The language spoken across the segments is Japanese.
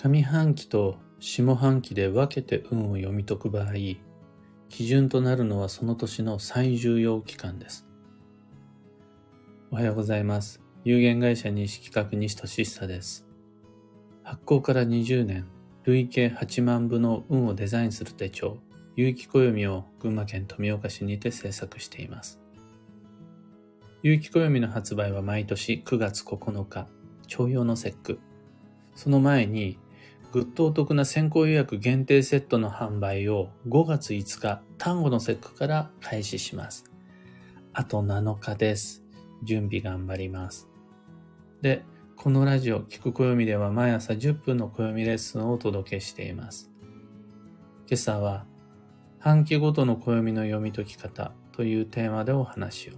上半期と下半期で分けて運を読み解く場合、基準となるのはその年の最重要期間です。おはようございます。有限会社西企画西俊久です。発行から20年、累計8万部の運をデザインする手帳、有機暦を群馬県富岡市にて制作しています。有機暦の発売は毎年9月9日、徴用の節句。その前にぐっとお得な先行予約限定セットの販売を5月5日、単語の節句から開始します。あと7日です。準備頑張ります。で、このラジオ、聞く暦では毎朝10分の暦レッスンをお届けしています。今朝は、半期ごとの暦の読み解き方というテーマでお話を。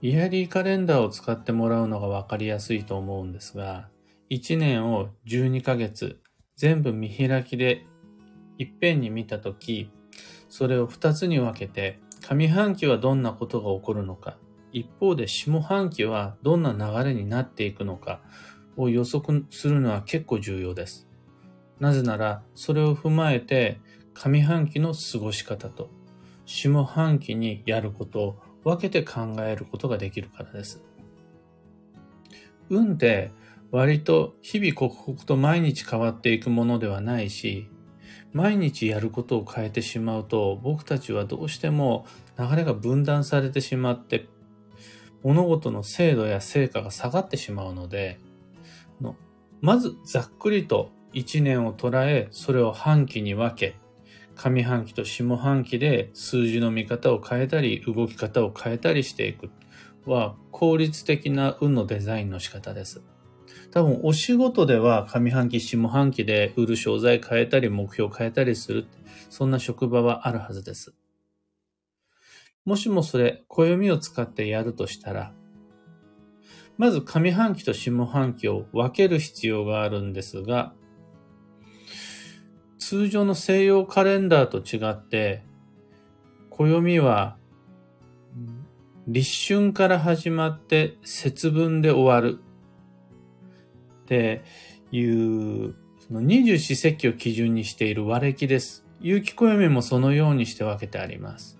イヤリーカレンダーを使ってもらうのがわかりやすいと思うんですが、1年を12ヶ月全部見開きでいっぺんに見たとき、それを2つに分けて、上半期はどんなことが起こるのか、一方で下半期はどんな流れになっていくのかを予測するのは結構重要です。なぜなら、それを踏まえて、上半期の過ごし方と、下半期にやることを分けて考えることができるからです。運って割と日々刻々と毎日変わっていくものではないし、毎日やることを変えてしまうと、僕たちはどうしても流れが分断されてしまって、物事の精度や成果が下がってしまうので、のまずざっくりと1年を捉え、それを半期に分け、上半期と下半期で数字の見方を変えたり、動き方を変えたりしていくは効率的な運のデザインの仕方です。多分お仕事では上半期、下半期で売る商材変えたり、目標変えたりする。そんな職場はあるはずです。もしもそれ、暦を使ってやるとしたら、まず上半期と下半期を分ける必要があるんですが、通常の西洋カレンダーと違って、暦は立春から始まって節分で終わるっていう、その二十四節気を基準にしている和暦です。有機暦もそのようにして分けてあります。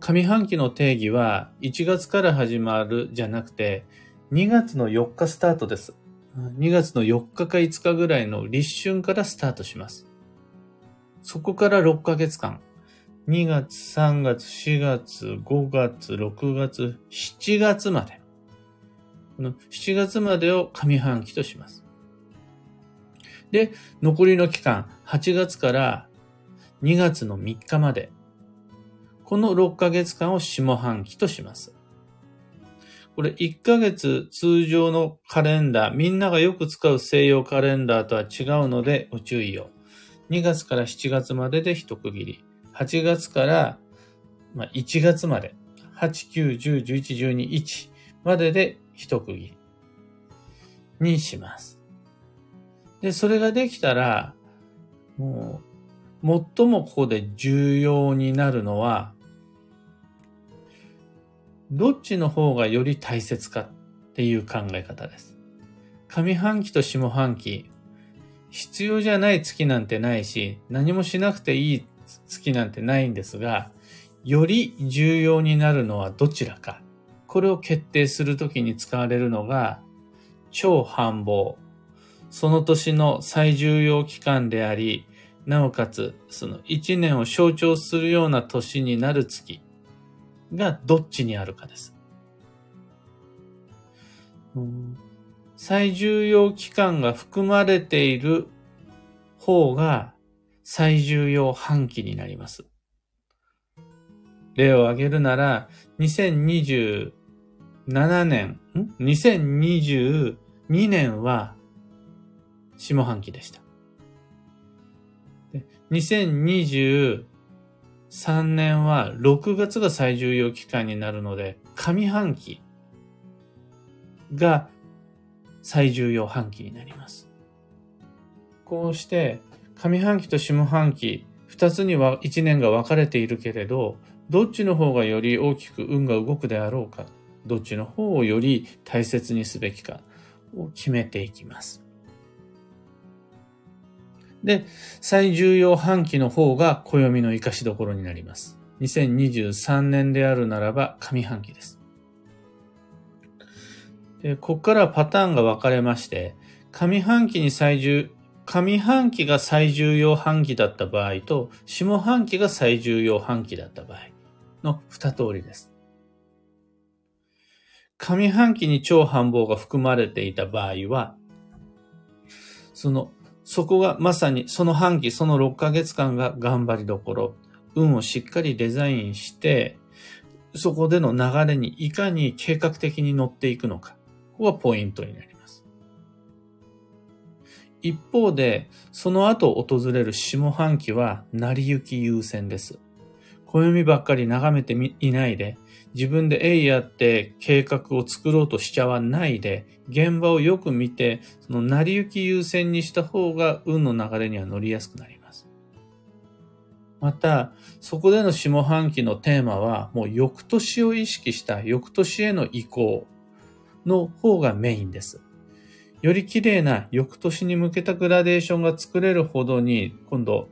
上半期の定義は1月から始まるじゃなくて2月の4日スタートです。2月の4日か5日ぐらいの立春からスタートします。そこから6ヶ月間。2月、3月、4月、5月、6月、7月まで。この7月までを上半期とします。で、残りの期間、8月から2月の3日まで、この6ヶ月間を下半期とします。これ1ヶ月通常のカレンダー、みんながよく使う西洋カレンダーとは違うのでご注意を。2月から7月までで一区切り。8月から1月まで。8、9、10、11、12、1までで一区切りにします。で、それができたら、もう、最もここで重要になるのは、どっちの方がより大切かっていう考え方です。上半期と下半期、必要じゃない月なんてないし、何もしなくていい月なんてないんですが、より重要になるのはどちらか。これを決定するときに使われるのが、超繁忙。その年の最重要期間であり、なおかつ、その一年を象徴するような年になる月がどっちにあるかです。最重要期間が含まれている方が最重要半期になります。例を挙げるなら、2020 7年、ん ?2022 年は下半期でした。2023年は6月が最重要期間になるので、上半期が最重要半期になります。こうして、上半期と下半期、二つには一年が分かれているけれど、どっちの方がより大きく運が動くであろうかどっちの方をより大切にすべきかを決めていきます。で、最重要半期の方が暦の活かしどころになります。2023年であるならば上半期です。で、ここからパターンが分かれまして、上半期に最重、上半期が最重要半期だった場合と、下半期が最重要半期だった場合の二通りです。上半期に超繁忙が含まれていた場合は、その、そこがまさにその半期、その6ヶ月間が頑張りどころ、運をしっかりデザインして、そこでの流れにいかに計画的に乗っていくのか。ここがポイントになります。一方で、その後訪れる下半期は成り行き優先です。暦ばっかり眺めていないで、自分でえいやって計画を作ろうとしちゃわないで、現場をよく見て、その成り行き優先にした方が運の流れには乗りやすくなります。また、そこでの下半期のテーマは、もう翌年を意識した翌年への移行の方がメインです。より綺麗な翌年に向けたグラデーションが作れるほどに、今度、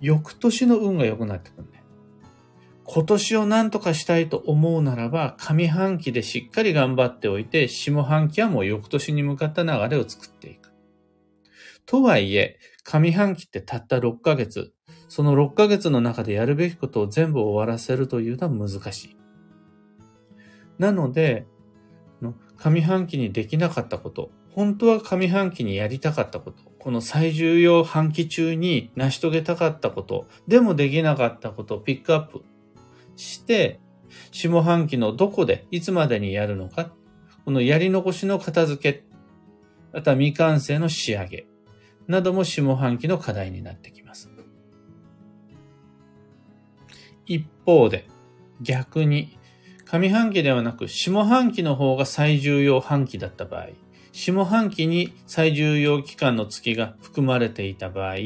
翌年の運が良くなってくるね。今年を何とかしたいと思うならば、上半期でしっかり頑張っておいて、下半期はもう翌年に向かった流れを作っていく。とはいえ、上半期ってたった6ヶ月。その6ヶ月の中でやるべきことを全部終わらせるというのは難しい。なので、上半期にできなかったこと、本当は上半期にやりたかったこと、この最重要半期中に成し遂げたかったこと、でもできなかったことをピックアップして、下半期のどこで、いつまでにやるのか、このやり残しの片付け、あとは未完成の仕上げ、なども下半期の課題になってきます。一方で、逆に、上半期ではなく下半期の方が最重要半期だった場合、下半期に最重要期間の月が含まれていた場合、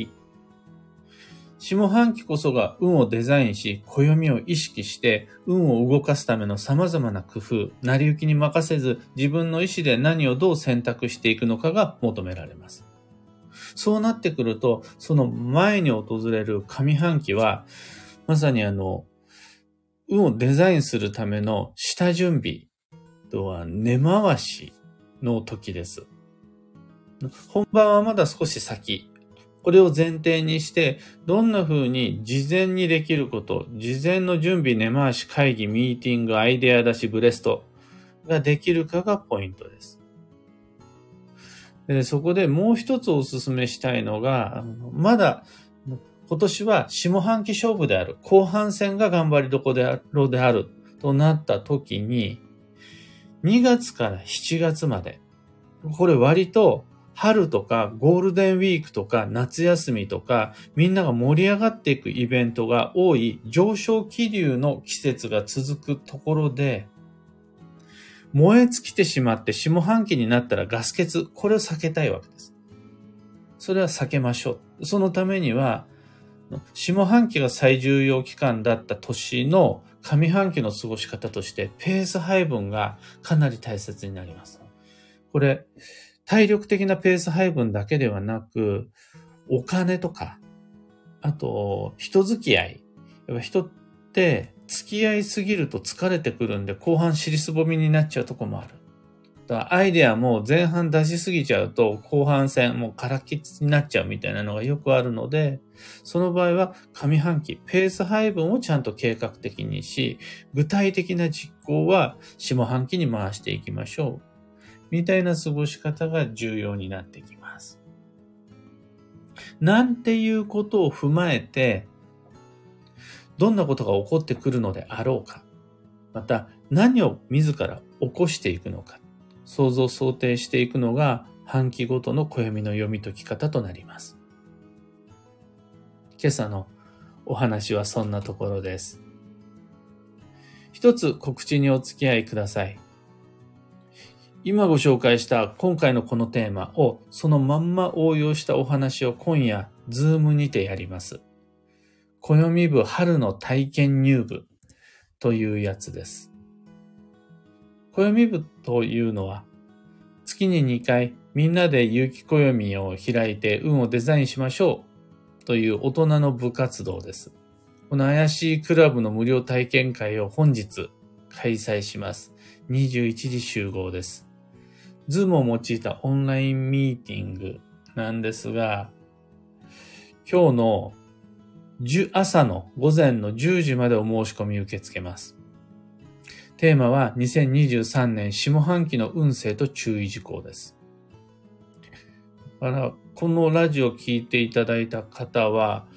下半期こそが運をデザインし、暦を意識して、運を動かすための様々な工夫、成り行きに任せず、自分の意思で何をどう選択していくのかが求められます。そうなってくると、その前に訪れる上半期は、まさにあの、運をデザインするための下準備とは根回しの時です。本番はまだ少し先。これを前提にして、どんな風に事前にできること、事前の準備、根回し、会議、ミーティング、アイデア出し、ブレストができるかがポイントです。でそこでもう一つお勧めしたいのが、まだ今年は下半期勝負である、後半戦が頑張りどころである。となった時に、2月から7月まで、これ割と春とかゴールデンウィークとか夏休みとかみんなが盛り上がっていくイベントが多い上昇気流の季節が続くところで燃え尽きてしまって下半期になったらガス欠、これを避けたいわけです。それは避けましょう。そのためには下半期が最重要期間だった年の上半期の過ごし方としてペース配分がかなり大切になります。これ、体力的なペース配分だけではなく、お金とか、あと、人付き合い。やっぱ人って付き合いすぎると疲れてくるんで、後半尻すぼみになっちゃうとこもある。だアイデアも前半出しすぎちゃうと後半戦もう空っきになっちゃうみたいなのがよくあるので、その場合は上半期、ペース配分をちゃんと計画的にし、具体的な実行は下半期に回していきましょう。みたいな過ごし方が重要になってきます。なんていうことを踏まえて、どんなことが起こってくるのであろうか。また、何を自ら起こしていくのか。想像想定していくのが半期ごとの暦の読み解き方となります。今朝のお話はそんなところです。一つ告知にお付き合いください。今ご紹介した今回のこのテーマをそのまんま応用したお話を今夜、ズームにてやります。暦部春の体験入部というやつです。暦部というのは、月に2回みんなで有機暦を開いて運をデザインしましょうという大人の部活動です。この怪しいクラブの無料体験会を本日開催します。21時集合です。ズームを用いたオンラインミーティングなんですが、今日の朝の午前の10時までお申し込み受け付けます。テーマは2023年下半期の運勢と注意事項です。だからこのラジオを聞いていただいた方は、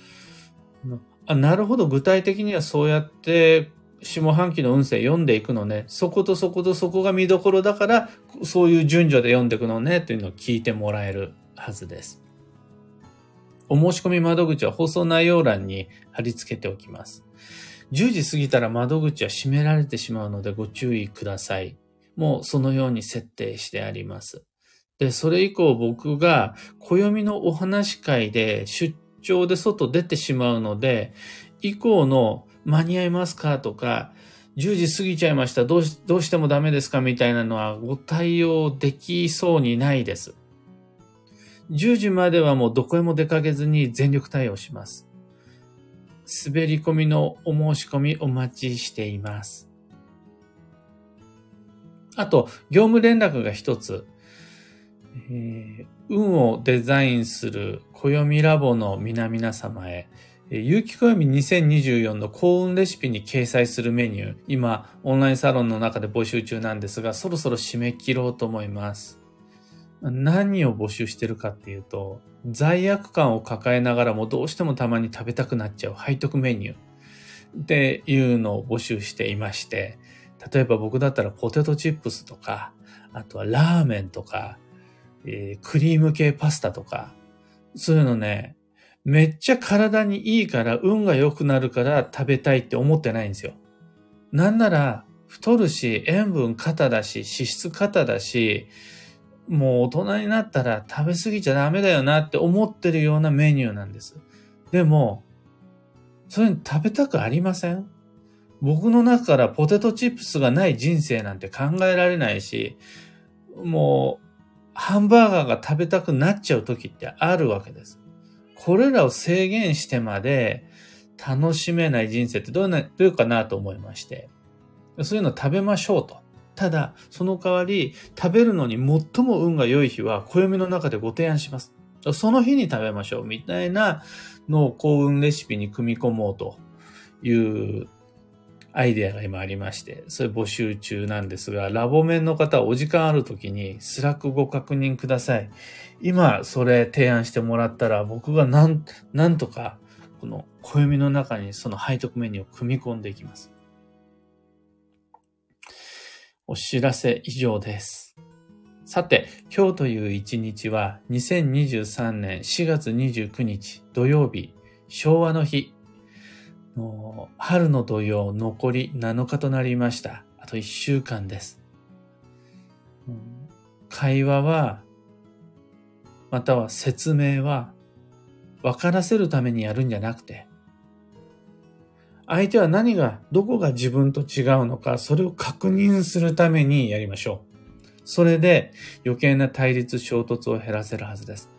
あなるほど、具体的にはそうやって下半期の運勢読んでいくのね。そことそことそこが見どころだから、そういう順序で読んでいくのね、というのを聞いてもらえるはずです。お申し込み窓口は放送内容欄に貼り付けておきます。10時過ぎたら窓口は閉められてしまうのでご注意ください。もうそのように設定してあります。で、それ以降僕が暦のお話会で出張で外出てしまうので、以降の間に合いますかとか、10時過ぎちゃいました。どうしどうしてもダメですかみたいなのはご対応できそうにないです。10時まではもうどこへも出かけずに全力対応します。滑り込みのお申し込みお待ちしています。あと、業務連絡が一つ。えー、運をデザインする暦ラボの皆々様へ、有機暦2024の幸運レシピに掲載するメニュー、今、オンラインサロンの中で募集中なんですが、そろそろ締め切ろうと思います。何を募集してるかっていうと、罪悪感を抱えながらもどうしてもたまに食べたくなっちゃう背徳メニューっていうのを募集していまして、例えば僕だったらポテトチップスとか、あとはラーメンとか、えー、クリーム系パスタとか、そういうのね、めっちゃ体にいいから運が良くなるから食べたいって思ってないんですよ。なんなら太るし、塩分肩だし、脂質肩だし、もう大人になったら食べ過ぎちゃダメだよなって思ってるようなメニューなんです。でも、それに食べたくありません？僕の中からポテトチップスがない人生なんて考えられないし、もう、ハンバーガーが食べたくなっちゃう時ってあるわけです。これらを制限してまで楽しめない人生ってどうな、どういうかなと思いまして、そういうの食べましょうと。ただ、その代わり、食べるのに最も運が良い日は、暦の中でご提案します。その日に食べましょう、みたいなのを幸運レシピに組み込もうというアイデアが今ありまして、それ募集中なんですが、ラボメンの方お時間ある時に Slack ご確認ください。今、それ提案してもらったら、僕がなん、なんとか、この暦の中にその背徳メニューを組み込んでいきます。お知らせ以上です。さて、今日という一日は2023年4月29日土曜日、昭和の日。の春の土曜残り7日となりました。あと1週間です。会話は、または説明は、分からせるためにやるんじゃなくて、相手は何が、どこが自分と違うのか、それを確認するためにやりましょう。それで余計な対立衝突を減らせるはずです。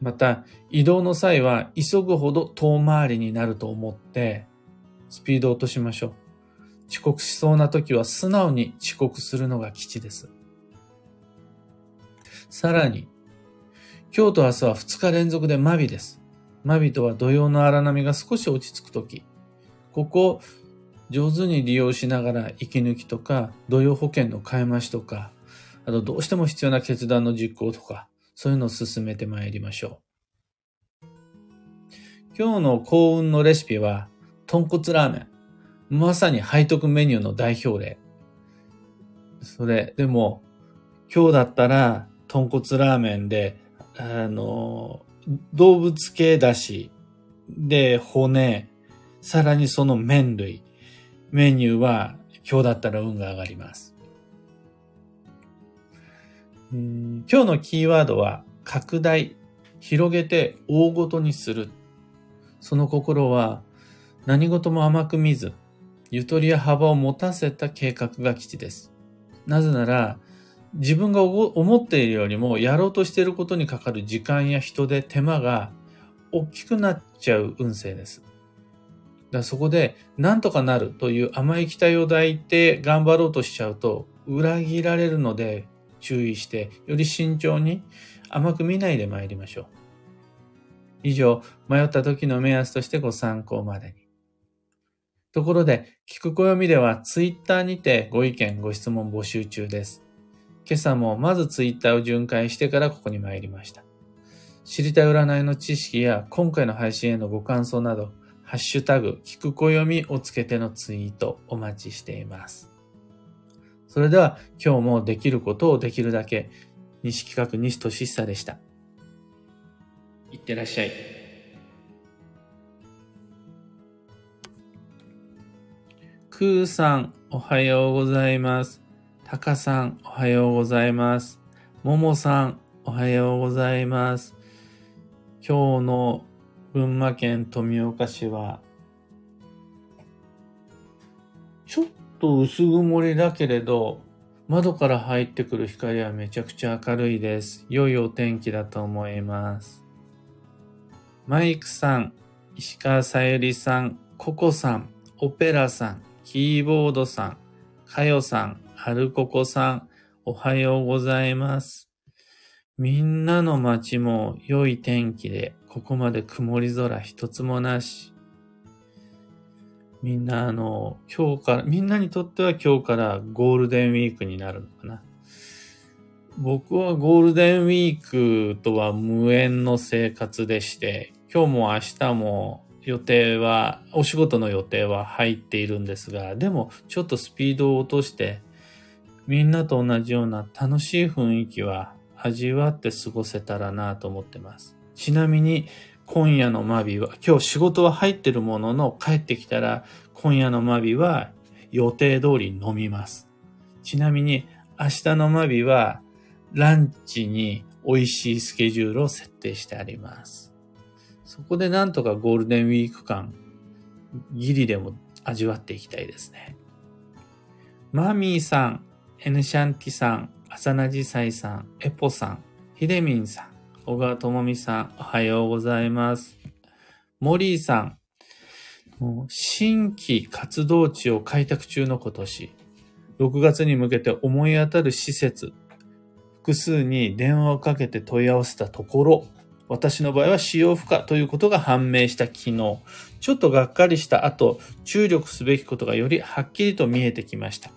また、移動の際は急ぐほど遠回りになると思って、スピード落としましょう。遅刻しそうな時は素直に遅刻するのが基地です。さらに、今日と明日は2日連続でマビです。マビとは土曜の荒波が少し落ち着くとき、ここ上手に利用しながら息抜きとか、土曜保険の買い増しとか、あとどうしても必要な決断の実行とか、そういうのを進めてまいりましょう。今日の幸運のレシピは、豚骨ラーメン。まさに背徳メニューの代表例。それ、でも、今日だったら、豚骨ラーメンで、あの、動物系だし、で、骨、さらにその麺類、メニューは今日だったら運が上がります。今日のキーワードは拡大、広げて大ごとにする。その心は何事も甘く見ず、ゆとりや幅を持たせた計画が基地です。なぜなら、自分が思っているよりもやろうとしていることにかかる時間や人で手間が大きくなっちゃう運勢です。だそこで何とかなるという甘い期待を抱いて頑張ろうとしちゃうと裏切られるので注意してより慎重に甘く見ないで参りましょう。以上、迷った時の目安としてご参考までに。ところで、聞く暦ではツイッターにてご意見、ご質問募集中です。今朝もまずツイッターを巡回してからここに参りました。知りたい占いの知識や今回の配信へのご感想など、ハッシュタグ、聞く暦をつけてのツイートお待ちしています。それでは今日もできることをできるだけ、西企画西俊久でした。いってらっしゃい。くーさん、おはようございます。たかさん、おはようございます。ももさん、おはようございます。今日の群馬県富岡市は、と薄曇りだけれど、窓から入ってくる光はめちゃくちゃ明るいです。良いお天気だと思います。マイクさん、石川さゆりさん、ココさん、オペラさん、キーボードさん、かよさん、はるここさん、おはようございます。みんなの街も良い天気で、ここまで曇り空一つもなし。みんなあの、今日から、みんなにとっては今日からゴールデンウィークになるのかな。僕はゴールデンウィークとは無縁の生活でして、今日も明日も予定は、お仕事の予定は入っているんですが、でもちょっとスピードを落として、みんなと同じような楽しい雰囲気は味わって過ごせたらなと思ってます。ちなみに、今夜のマビは、今日仕事は入ってるものの、帰ってきたら、今夜のマビは予定通り飲みます。ちなみに、明日のマビは、ランチに美味しいスケジュールを設定してあります。そこでなんとかゴールデンウィーク間、ギリでも味わっていきたいですね。マミーさん、エヌシャンティさん、浅名寺祭さん、エポさん、ヒデミンさん、小川智美さん、おはようございます。モリーさん、新規活動地を開拓中の今年、6月に向けて思い当たる施設、複数に電話をかけて問い合わせたところ、私の場合は使用不可ということが判明した昨日、ちょっとがっかりした後、注力すべきことがよりはっきりと見えてきました。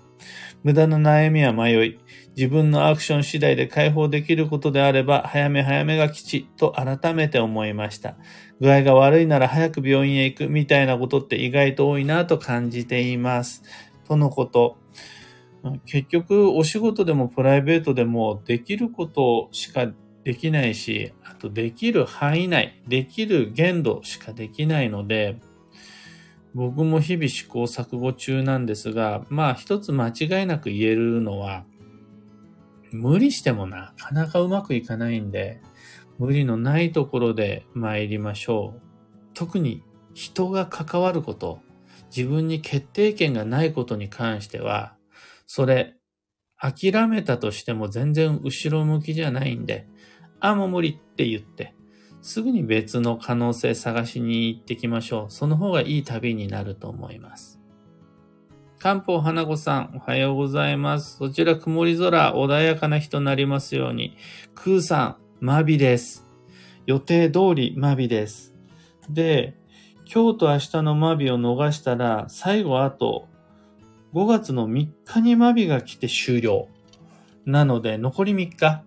無駄な悩みや迷い、自分のアクション次第で解放できることであれば、早め早めが吉と改めて思いました。具合が悪いなら早く病院へ行くみたいなことって意外と多いなと感じています。とのこと。結局、お仕事でもプライベートでもできることしかできないし、あとできる範囲内、できる限度しかできないので、僕も日々試行錯誤中なんですが、まあ一つ間違いなく言えるのは、無理してもなかなかうまくいかないんで、無理のないところで参りましょう。特に人が関わること、自分に決定権がないことに関しては、それ、諦めたとしても全然後ろ向きじゃないんで、あ、もう無理って言って、すぐに別の可能性探しに行ってきましょう。その方がいい旅になると思います。漢方花子さん、おはようございます。そちら曇り空、穏やかな日となりますように。空さん、マビです。予定通りマビです。で、今日と明日のマビを逃したら、最後あと5月の3日にマビが来て終了。なので、残り3日、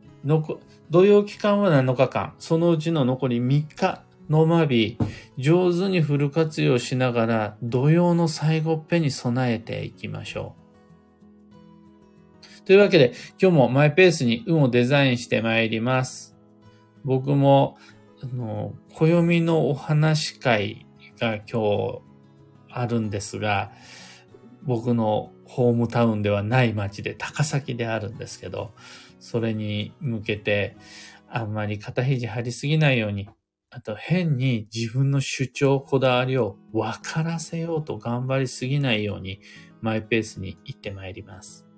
土曜期間は7日間、そのうちの残り3日のまび、上手にフル活用しながら土曜の最後っぺに備えていきましょう。というわけで、今日もマイペースに運をデザインしてまいります。僕も、あの、暦のお話会が今日あるんですが、僕のホームタウンではない町で高崎であるんですけど、それに向けてあんまり肩肘張りすぎないようにあと変に自分の主張、こだわりを分からせようと頑張りすぎないようにマイペースに行ってまいります。